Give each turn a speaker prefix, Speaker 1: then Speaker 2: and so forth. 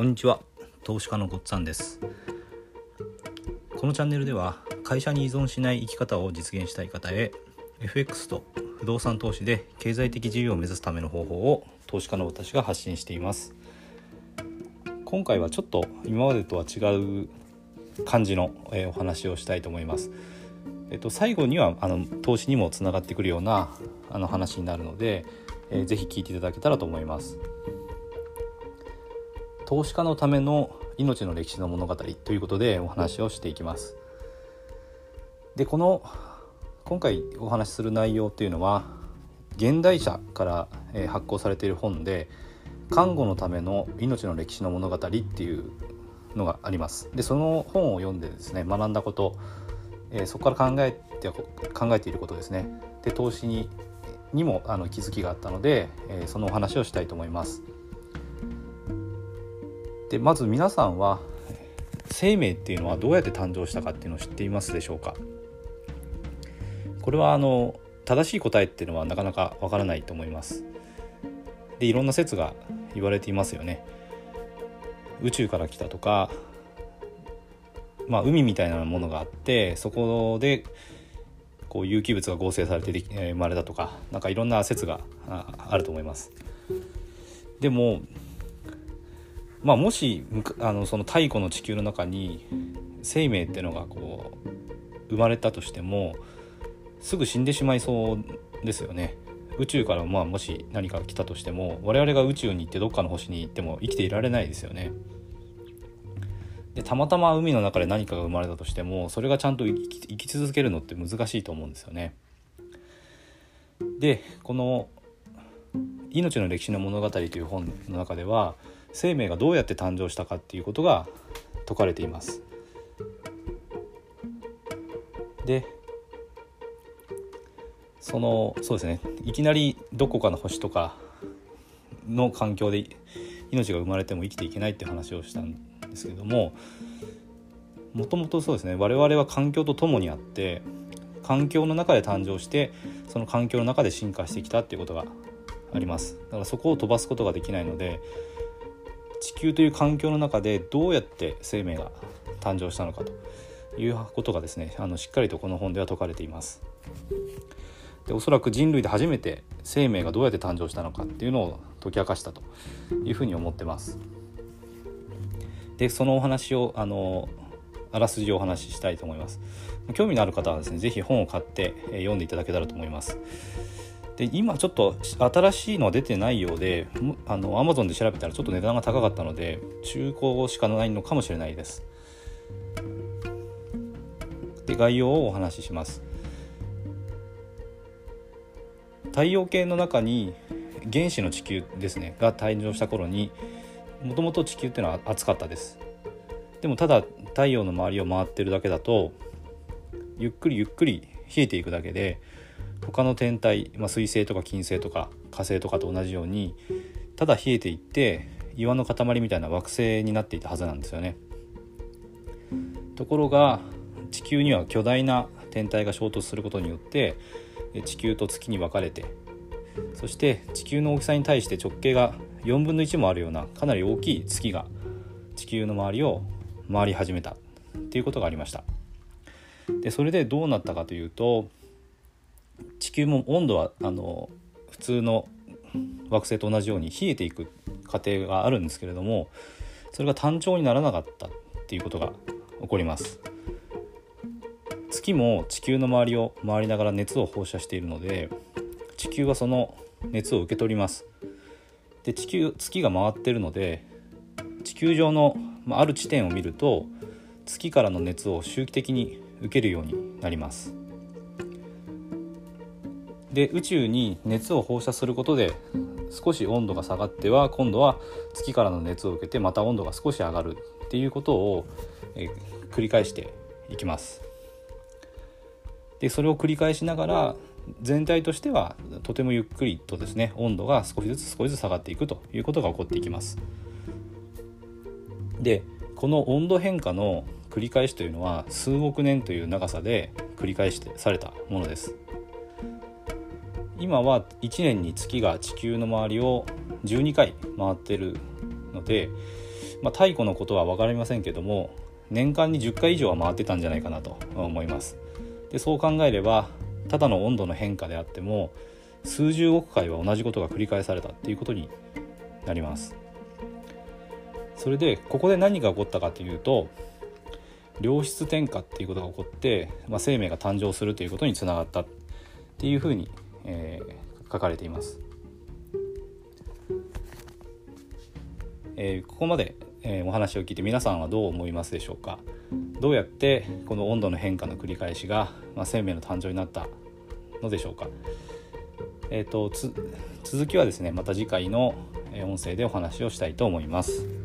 Speaker 1: こんにちは。投資家のごっつんです。このチャンネルでは会社に依存しない生き方を実現したい方へ FX と不動産投資で経済的自由を目指すための方法を投資家の私が発信しています。今回はちょっと今までとは違う感じの、お話をしたいと思います。えっと、最後にはあの投資にもつながってくるようなあの話になるので、えー、ぜひ聞いていただけたらと思います。投資家のための命の歴史の物語ということでお話をしていきます。でこの今回お話しする内容というのは現代社から発行されている本で「看護のための命の歴史の物語」っていうのがあります。でその本を読んでですね学んだこと、え、そこから考えて考えていることですねで投資ににもあの気づきがあったので、え、そのお話をしたいと思います。でまず皆さんは生命っていうのはどうやって誕生したかっていうのを知っていますでしょうか？これはあの正しい答えっていうのはなかなかわからないと思います。でいろんな説が言われていますよね。宇宙から来たとかまあ海みたいなものがあってそこでこう有機物が合成されて生まれたとか何かいろんな説があると思います。でもまあ、もしあのその太古の地球の中に生命っていうのがこう生まれたとしてもすぐ死んでしまいそうですよね。宇宙からまあもし何か来たとしても我々が宇宙に行ってどっかの星に行っても生きていられないですよね。でたまたま海の中で何かが生まれたとしてもそれがちゃんと生き生き続けるのって難しいと思うんですよね。でこの「命の歴史の物語」という本の中では生命がどうやって誕生したかっていうことが説かれています。でそのそうですね。いきなりどこかの星とかの環境で命が生まれても生きていけないって話をしたんですけどももともとそうですね。我々は環境とともにあって環境の中で誕生してその環境の中で進化してきたっていうことがあります。だからそこを飛ばすことができないので地球という環境の中でどうやって生命が誕生したのかということがですねあのしっかりとこの本では説かれています。でおそらく人類で初めて生命がどうやって誕生したのかっていうのを解き明かしたというふうに思ってます。でそのお話をあのあらすじをお話ししたいと思います。興味のある方はですね是非本を買って読んでいただけたらと思います。で今ちょっと新しいのは出てないようであの Amazon で調べたらちょっと値段が高かったので中古しかないのかもしれないです。で概要をお話しします。太陽系の中に原始の地球ですねが誕生した頃にもともと地球っていうのは暑かったです。でもただ太陽の周りを回ってるだけだとゆっくりゆっくり冷えていくだけで他の天体、まあ、水星とか金星とか火星とかと同じようにただ冷えていって岩の塊みたいな惑星になっていたはずなんですよね。ところが地球には巨大な天体が衝突することによって地球と月に分かれてそして地球の大きさに対して直径が4分の1もあるようなかなり大きい月が地球の周りを回り始めたっていうことがありました。でそれでどうなったかというと地球も温度はあの普通の惑星と同じように冷えていく過程があるんですけれどもそれが単調にならなかったっていうことが起こります。月も地球の周りを回りながら熱を放射しているので地球はその熱を受け取ります。で地球月が回ってるので地球上のある地点を見ると月からの熱を周期的に受けるようになります。で宇宙に熱を放射することで少し温度が下がっては今度は月からの熱を受けてまた温度が少し上がるっていうことを、え繰り返していきます。でそれを繰り返しながら全体としてはとてもゆっくりとですね温度が少しずつ少しずつ下がっていくということが起こっていきます。でこの温度変化の繰り返しというのは数億年という長さで繰り返してされたものです。今は1年に月が地球の周りを12回回ってるのでまあ、太古のことは分かりませんけども年間に10回以上は回ってたんじゃないかなと思います。でそう考えればただの温度の変化であっても数十億回は同じことが繰り返されたっていうことになります。それでここで何が起こったかというと良質転化っていうことが起こって、まあ、生命が誕生するということにつながったっていうふうに、えー、書かれています。えー、ここまで、えー、お話を聞いて皆さんはどう思いますでしょうか？どうやってこの温度の変化の繰り返しが、まあ、生命の誕生になったのでしょうか、えーと、と続きはですねまた次回の音声でお話をしたいと思います。